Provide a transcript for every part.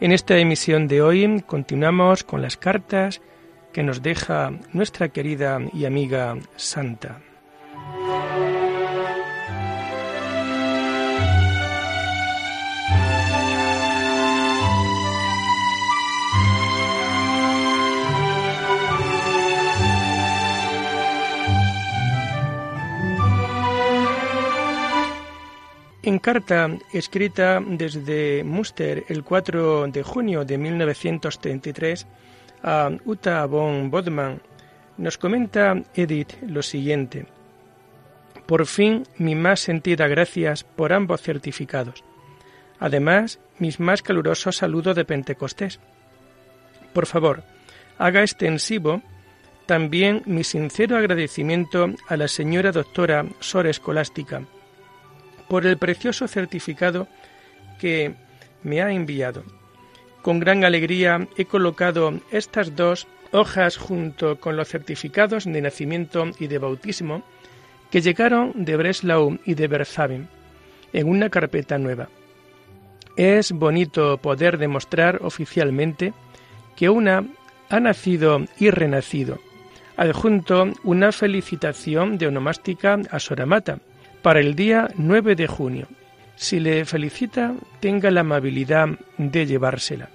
En esta emisión de hoy continuamos con las cartas que nos deja nuestra querida y amiga Santa. En carta escrita desde Münster el 4 de junio de 1933 a Uta von Bodman, nos comenta Edith lo siguiente. Por fin, mi más sentida gracias por ambos certificados. Además, mis más calurosos saludos de Pentecostés. Por favor, haga extensivo también mi sincero agradecimiento a la señora doctora Sor Escolástica por el precioso certificado que me ha enviado. Con gran alegría he colocado estas dos hojas junto con los certificados de nacimiento y de bautismo que llegaron de Breslau y de Berzaben en una carpeta nueva. Es bonito poder demostrar oficialmente que una ha nacido y renacido. Adjunto una felicitación de onomástica a Soramata, para el día 9 de junio. Si le felicita, tenga la amabilidad de llevársela.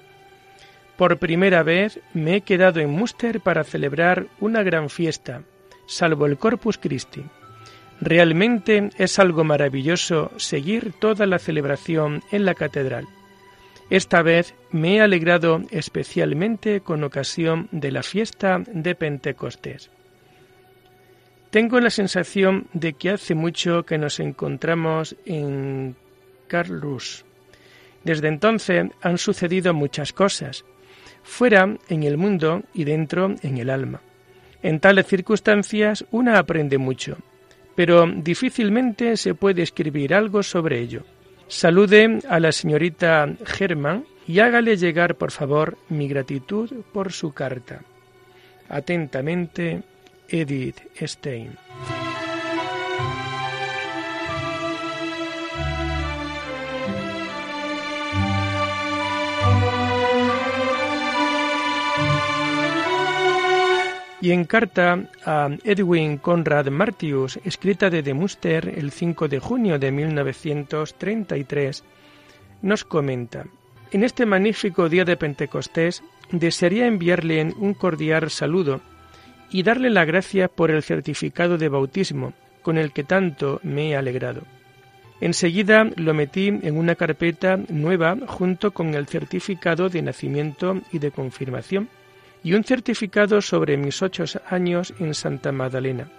Por primera vez me he quedado en Münster para celebrar una gran fiesta, salvo el Corpus Christi. Realmente es algo maravilloso seguir toda la celebración en la catedral. Esta vez me he alegrado especialmente con ocasión de la fiesta de Pentecostés. Tengo la sensación de que hace mucho que nos encontramos en Carlus. Desde entonces han sucedido muchas cosas, fuera en el mundo y dentro en el alma. En tales circunstancias una aprende mucho, pero difícilmente se puede escribir algo sobre ello. Salude a la señorita Germán y hágale llegar, por favor, mi gratitud por su carta. Atentamente, Edith Stein. Y en carta a Edwin Conrad Martius, escrita de Muster el 5 de junio de 1933, nos comenta, en este magnífico día de Pentecostés desearía enviarle un cordial saludo y darle la gracia por el certificado de bautismo, con el que tanto me he alegrado. Enseguida lo metí en una carpeta nueva junto con el certificado de nacimiento y de confirmación, y un certificado sobre mis ocho años en Santa Magdalena,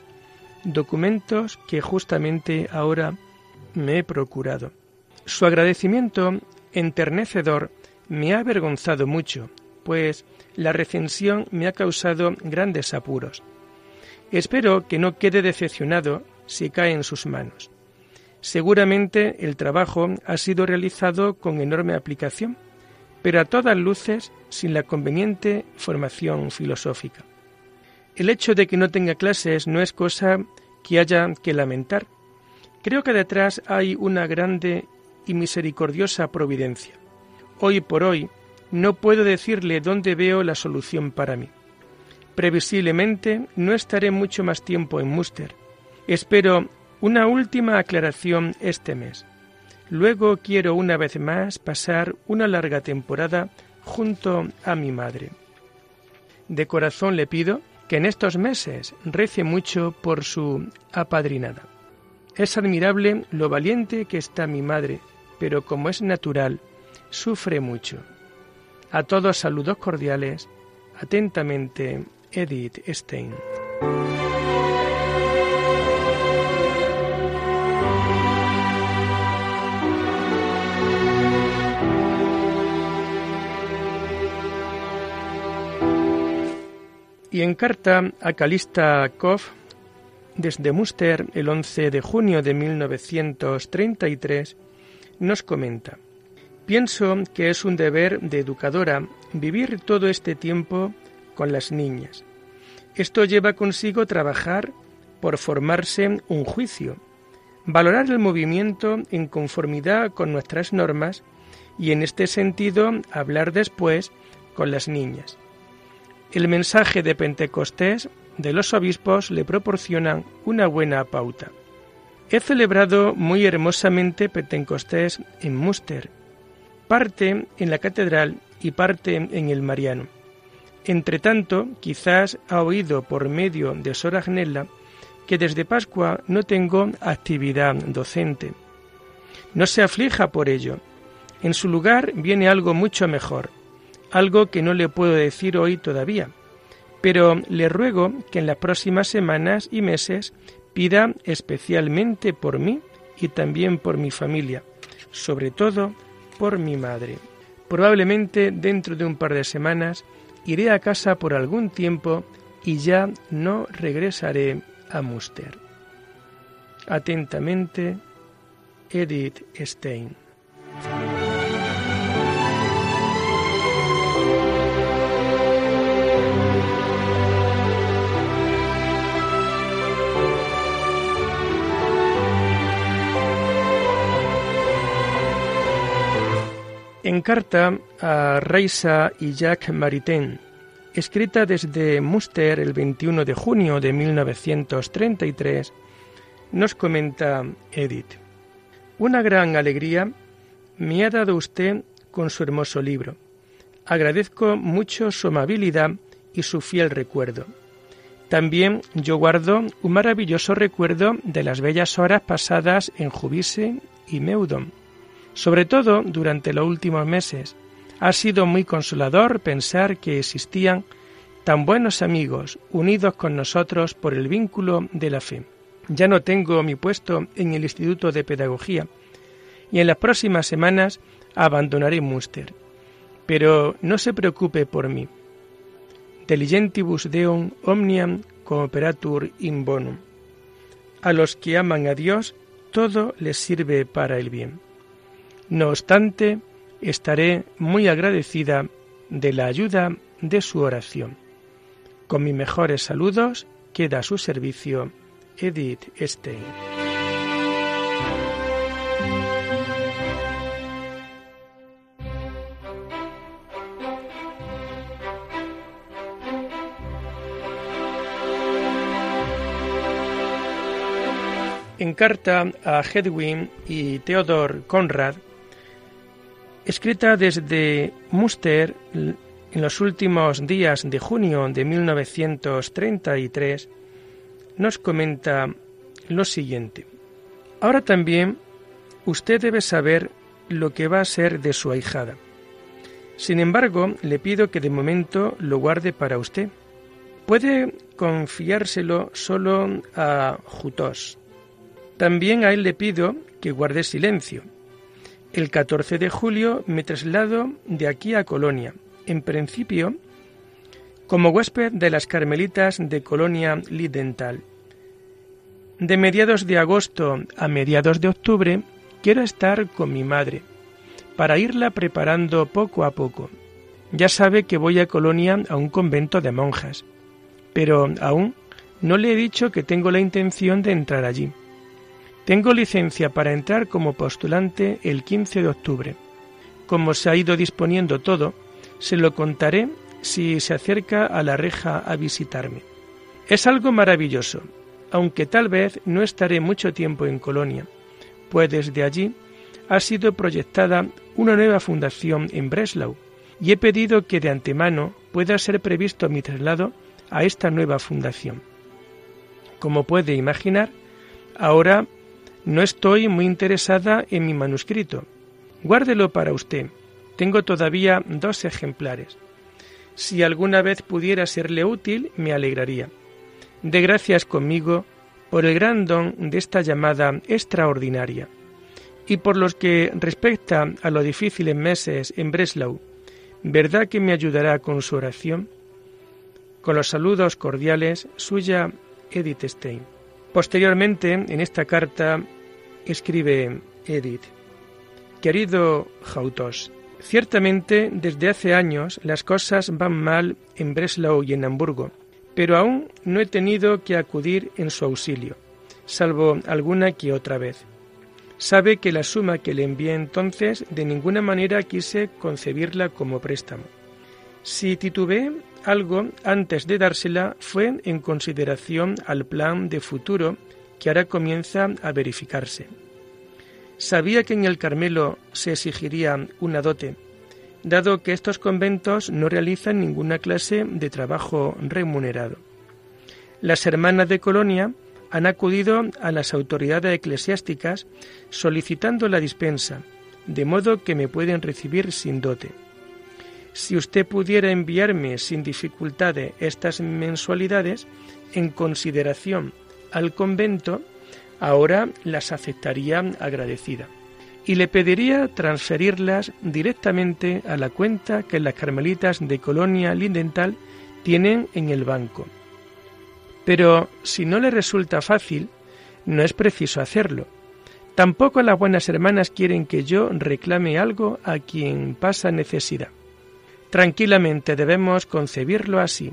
documentos que justamente ahora me he procurado. Su agradecimiento enternecedor me ha avergonzado mucho, pues la recensión me ha causado grandes apuros. Espero que no quede decepcionado si cae en sus manos. Seguramente el trabajo ha sido realizado con enorme aplicación, pero a todas luces sin la conveniente formación filosófica. El hecho de que no tenga clases no es cosa que haya que lamentar. Creo que detrás hay una grande y misericordiosa providencia. Hoy por hoy, no puedo decirle dónde veo la solución para mí. Previsiblemente no estaré mucho más tiempo en Muster. Espero una última aclaración este mes. Luego quiero una vez más pasar una larga temporada junto a mi madre. De corazón le pido que en estos meses rece mucho por su apadrinada. Es admirable lo valiente que está mi madre, pero como es natural, sufre mucho. A todos saludos cordiales. Atentamente, Edith Stein. Y en carta a Calista Koff, desde Muster, el 11 de junio de 1933, nos comenta, Pienso que es un deber de educadora vivir todo este tiempo con las niñas. Esto lleva consigo trabajar por formarse un juicio, valorar el movimiento en conformidad con nuestras normas y en este sentido hablar después con las niñas. El mensaje de Pentecostés de los obispos le proporcionan una buena pauta. He celebrado muy hermosamente Pentecostés en Muster, parte en la catedral y parte en el Mariano. Entretanto, quizás ha oído por medio de Sor Agnella que desde Pascua no tengo actividad docente. No se aflija por ello. En su lugar viene algo mucho mejor, algo que no le puedo decir hoy todavía, pero le ruego que en las próximas semanas y meses pida especialmente por mí y también por mi familia, sobre todo por mi madre. Probablemente dentro de un par de semanas iré a casa por algún tiempo y ya no regresaré a Muster. Atentamente, Edith Stein. En carta a Reisa y Jacques Maritain, escrita desde Muster el 21 de junio de 1933, nos comenta Edith. Una gran alegría me ha dado usted con su hermoso libro. Agradezco mucho su amabilidad y su fiel recuerdo. También yo guardo un maravilloso recuerdo de las bellas horas pasadas en Jubise y Meudon sobre todo durante los últimos meses, ha sido muy consolador pensar que existían tan buenos amigos unidos con nosotros por el vínculo de la fe. Ya no tengo mi puesto en el Instituto de Pedagogía y en las próximas semanas abandonaré Munster. Pero no se preocupe por mí. Diligentibus Deum omniam cooperatur in bonum. A los que aman a Dios, todo les sirve para el bien. No obstante, estaré muy agradecida de la ayuda de su oración. Con mis mejores saludos, queda a su servicio Edith Stein. En carta a Hedwig y Theodor Conrad, escrita desde Muster en los últimos días de junio de 1933, nos comenta lo siguiente. Ahora también usted debe saber lo que va a ser de su ahijada. Sin embargo, le pido que de momento lo guarde para usted. Puede confiárselo solo a Jutos. También a él le pido que guarde silencio el 14 de julio me traslado de aquí a Colonia, en principio como huésped de las Carmelitas de Colonia Lidental. De mediados de agosto a mediados de octubre quiero estar con mi madre, para irla preparando poco a poco. Ya sabe que voy a Colonia a un convento de monjas, pero aún no le he dicho que tengo la intención de entrar allí. Tengo licencia para entrar como postulante el 15 de octubre. Como se ha ido disponiendo todo, se lo contaré si se acerca a la reja a visitarme. Es algo maravilloso, aunque tal vez no estaré mucho tiempo en Colonia, pues desde allí ha sido proyectada una nueva fundación en Breslau y he pedido que de antemano pueda ser previsto mi traslado a esta nueva fundación. Como puede imaginar, ahora no estoy muy interesada en mi manuscrito. Guárdelo para usted. Tengo todavía dos ejemplares. Si alguna vez pudiera serle útil, me alegraría. De gracias conmigo por el gran don de esta llamada extraordinaria. Y por los que respecta a los difíciles meses en Breslau, ¿verdad que me ayudará con su oración? Con los saludos cordiales, suya Edith Stein. Posteriormente, en esta carta, escribe Edith, Querido Jautos, ciertamente desde hace años las cosas van mal en Breslau y en Hamburgo, pero aún no he tenido que acudir en su auxilio, salvo alguna que otra vez. Sabe que la suma que le envié entonces de ninguna manera quise concebirla como préstamo. Si titubeé algo antes de dársela fue en consideración al plan de futuro que ahora comienza a verificarse. Sabía que en el Carmelo se exigiría una dote, dado que estos conventos no realizan ninguna clase de trabajo remunerado. Las hermanas de Colonia han acudido a las autoridades eclesiásticas solicitando la dispensa, de modo que me pueden recibir sin dote. Si usted pudiera enviarme sin dificultades estas mensualidades, en consideración al convento, ahora las aceptaría agradecida y le pediría transferirlas directamente a la cuenta que las carmelitas de Colonia Lindental tienen en el banco. Pero si no le resulta fácil, no es preciso hacerlo. Tampoco las buenas hermanas quieren que yo reclame algo a quien pasa necesidad. Tranquilamente debemos concebirlo así,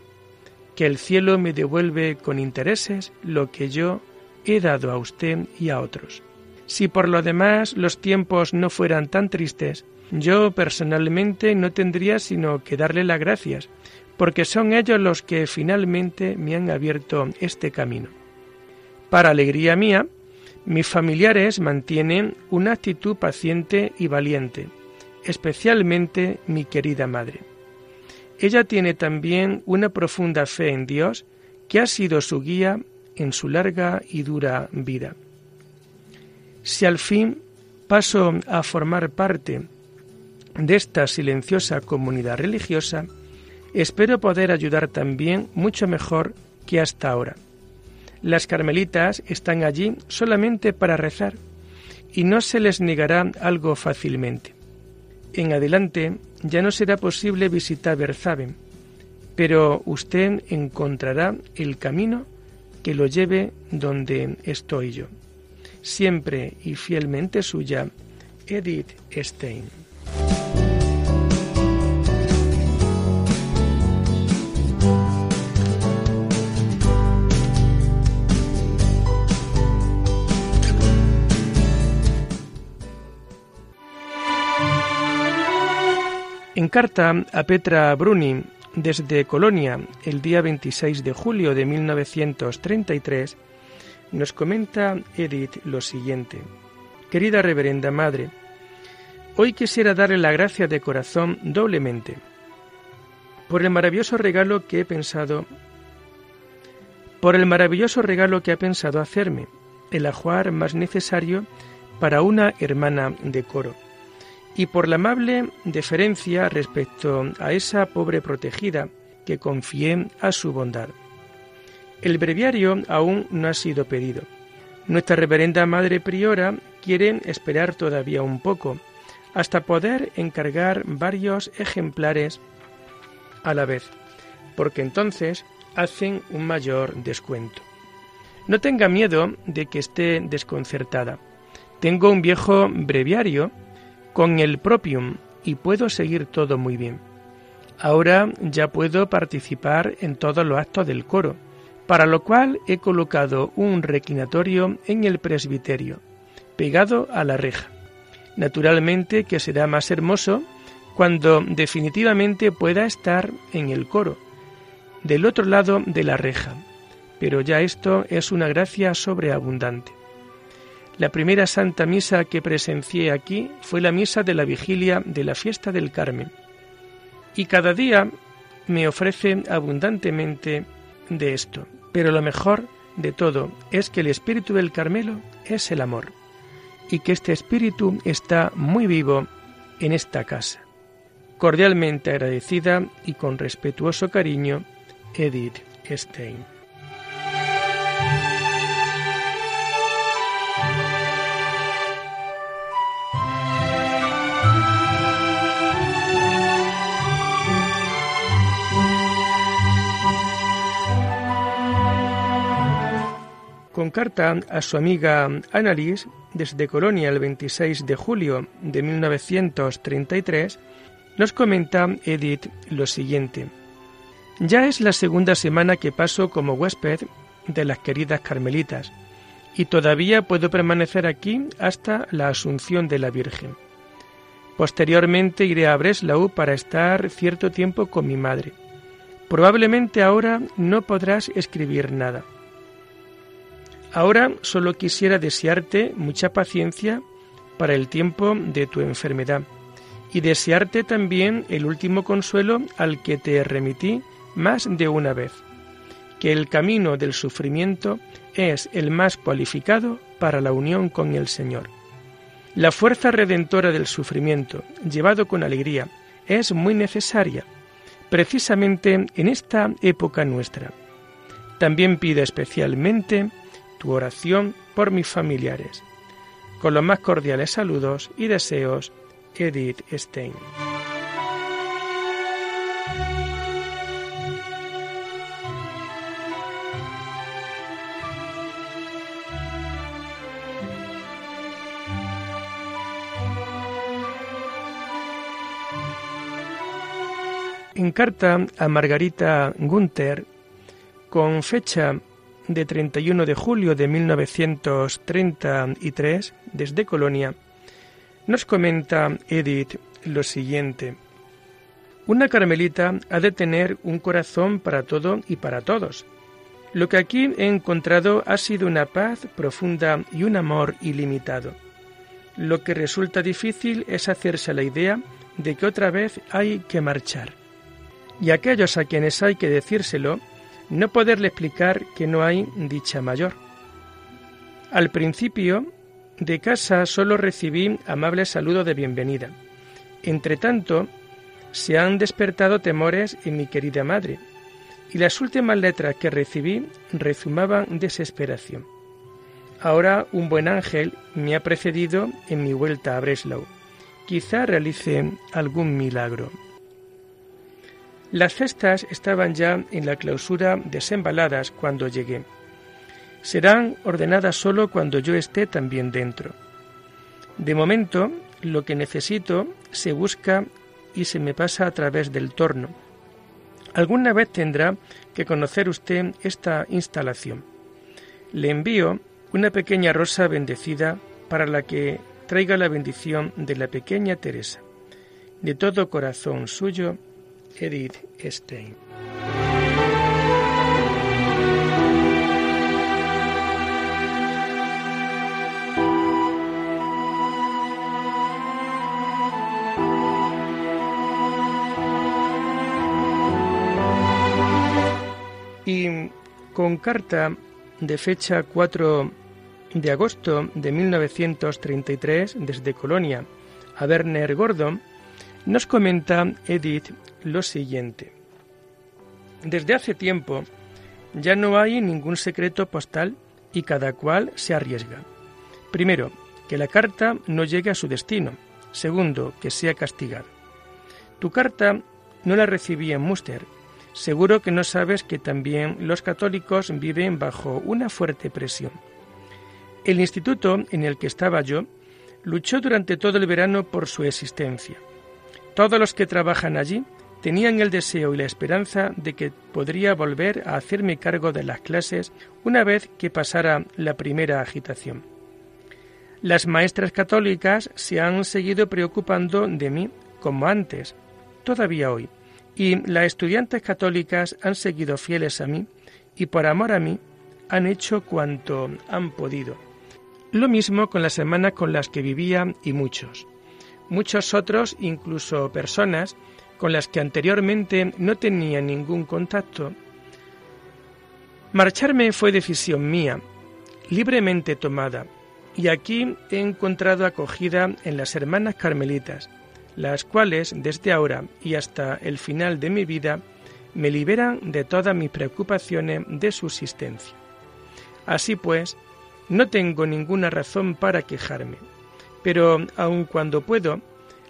que el cielo me devuelve con intereses lo que yo he dado a usted y a otros. Si por lo demás los tiempos no fueran tan tristes, yo personalmente no tendría sino que darle las gracias, porque son ellos los que finalmente me han abierto este camino. Para alegría mía, mis familiares mantienen una actitud paciente y valiente, especialmente mi querida madre. Ella tiene también una profunda fe en Dios que ha sido su guía en su larga y dura vida. Si al fin paso a formar parte de esta silenciosa comunidad religiosa, espero poder ayudar también mucho mejor que hasta ahora. Las carmelitas están allí solamente para rezar y no se les negará algo fácilmente. En adelante ya no será posible visitar Berzaben, pero usted encontrará el camino que lo lleve donde estoy yo. Siempre y fielmente suya, Edith Stein. En carta a Petra Bruni desde Colonia el día 26 de julio de 1933, nos comenta Edith lo siguiente. Querida Reverenda Madre, hoy quisiera darle la gracia de corazón doblemente por el maravilloso regalo que he pensado por el maravilloso regalo que ha pensado hacerme, el ajuar más necesario para una hermana de coro y por la amable deferencia respecto a esa pobre protegida que confié a su bondad. El breviario aún no ha sido pedido. Nuestra reverenda Madre Priora quiere esperar todavía un poco, hasta poder encargar varios ejemplares a la vez, porque entonces hacen un mayor descuento. No tenga miedo de que esté desconcertada. Tengo un viejo breviario con el propium y puedo seguir todo muy bien. Ahora ya puedo participar en todos los actos del coro, para lo cual he colocado un requinatorio en el presbiterio, pegado a la reja. Naturalmente que será más hermoso cuando definitivamente pueda estar en el coro, del otro lado de la reja, pero ya esto es una gracia sobreabundante. La primera Santa Misa que presencié aquí fue la misa de la vigilia de la fiesta del Carmen. Y cada día me ofrece abundantemente de esto. Pero lo mejor de todo es que el espíritu del Carmelo es el amor y que este espíritu está muy vivo en esta casa. Cordialmente agradecida y con respetuoso cariño, Edith Stein. Carta a su amiga Annalise desde Colonia el 26 de julio de 1933, nos comenta Edith lo siguiente. Ya es la segunda semana que paso como huésped de las queridas Carmelitas y todavía puedo permanecer aquí hasta la Asunción de la Virgen. Posteriormente iré a Breslau para estar cierto tiempo con mi madre. Probablemente ahora no podrás escribir nada. Ahora solo quisiera desearte mucha paciencia para el tiempo de tu enfermedad y desearte también el último consuelo al que te remití más de una vez, que el camino del sufrimiento es el más cualificado para la unión con el Señor. La fuerza redentora del sufrimiento, llevado con alegría, es muy necesaria, precisamente en esta época nuestra. También pido especialmente tu oración por mis familiares. Con los más cordiales saludos y deseos, Edith Stein. En carta a Margarita Gunther, con fecha de 31 de julio de 1933 desde Colonia, nos comenta Edith lo siguiente. Una carmelita ha de tener un corazón para todo y para todos. Lo que aquí he encontrado ha sido una paz profunda y un amor ilimitado. Lo que resulta difícil es hacerse la idea de que otra vez hay que marchar. Y aquellos a quienes hay que decírselo no poderle explicar que no hay dicha mayor. Al principio, de casa solo recibí amables saludos de bienvenida. Entre tanto, se han despertado temores en mi querida madre, y las últimas letras que recibí rezumaban desesperación. Ahora un buen ángel me ha precedido en mi vuelta a Breslau. Quizá realice algún milagro. Las cestas estaban ya en la clausura desembaladas cuando llegué. Serán ordenadas solo cuando yo esté también dentro. De momento, lo que necesito se busca y se me pasa a través del torno. Alguna vez tendrá que conocer usted esta instalación. Le envío una pequeña rosa bendecida para la que traiga la bendición de la pequeña Teresa. De todo corazón suyo, Edith Stein. Y con carta de fecha 4 de agosto de 1933 desde Colonia a Werner Gordon, nos comenta Edith lo siguiente. Desde hace tiempo ya no hay ningún secreto postal y cada cual se arriesga. Primero, que la carta no llegue a su destino. Segundo, que sea castigado. Tu carta no la recibí en Muster. Seguro que no sabes que también los católicos viven bajo una fuerte presión. El instituto en el que estaba yo luchó durante todo el verano por su existencia. Todos los que trabajan allí tenían el deseo y la esperanza de que podría volver a hacerme cargo de las clases una vez que pasara la primera agitación. Las maestras católicas se han seguido preocupando de mí como antes, todavía hoy, y las estudiantes católicas han seguido fieles a mí y por amor a mí han hecho cuanto han podido. Lo mismo con las hermanas con las que vivía y muchos. Muchos otros, incluso personas, con las que anteriormente no tenía ningún contacto. Marcharme fue decisión mía, libremente tomada, y aquí he encontrado acogida en las hermanas carmelitas, las cuales desde ahora y hasta el final de mi vida me liberan de todas mis preocupaciones de subsistencia. Así pues, no tengo ninguna razón para quejarme, pero aun cuando puedo,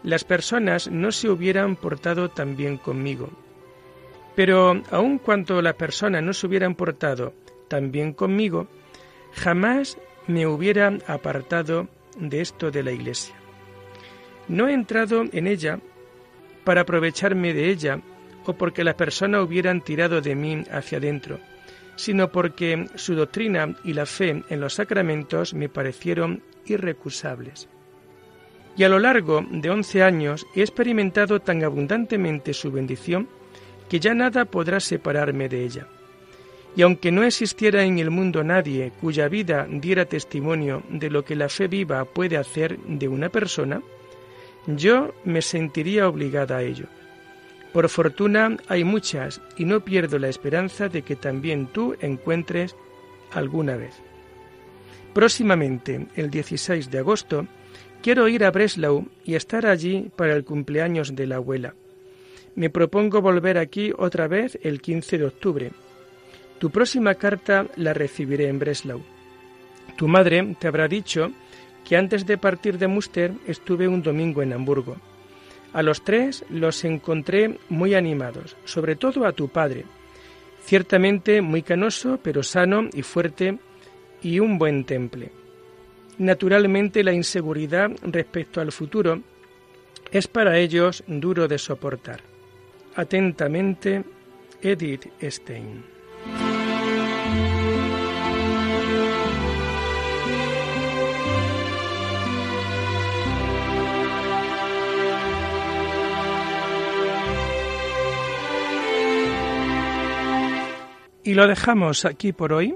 las personas no se hubieran portado tan bien conmigo. Pero aun cuando las personas no se hubieran portado tan bien conmigo, jamás me hubiera apartado de esto de la Iglesia. No he entrado en ella para aprovecharme de ella o porque las personas hubieran tirado de mí hacia adentro, sino porque su doctrina y la fe en los sacramentos me parecieron irrecusables. Y a lo largo de once años he experimentado tan abundantemente su bendición que ya nada podrá separarme de ella. Y aunque no existiera en el mundo nadie cuya vida diera testimonio de lo que la fe viva puede hacer de una persona, yo me sentiría obligada a ello. Por fortuna hay muchas y no pierdo la esperanza de que también tú encuentres alguna vez. Próximamente, el 16 de agosto, quiero ir a Breslau y estar allí para el cumpleaños de la abuela. Me propongo volver aquí otra vez el 15 de octubre. Tu próxima carta la recibiré en Breslau. Tu madre te habrá dicho que antes de partir de Muster estuve un domingo en Hamburgo. A los tres los encontré muy animados, sobre todo a tu padre, ciertamente muy canoso, pero sano y fuerte y un buen temple. Naturalmente la inseguridad respecto al futuro es para ellos duro de soportar. Atentamente, Edith Stein. Y lo dejamos aquí por hoy,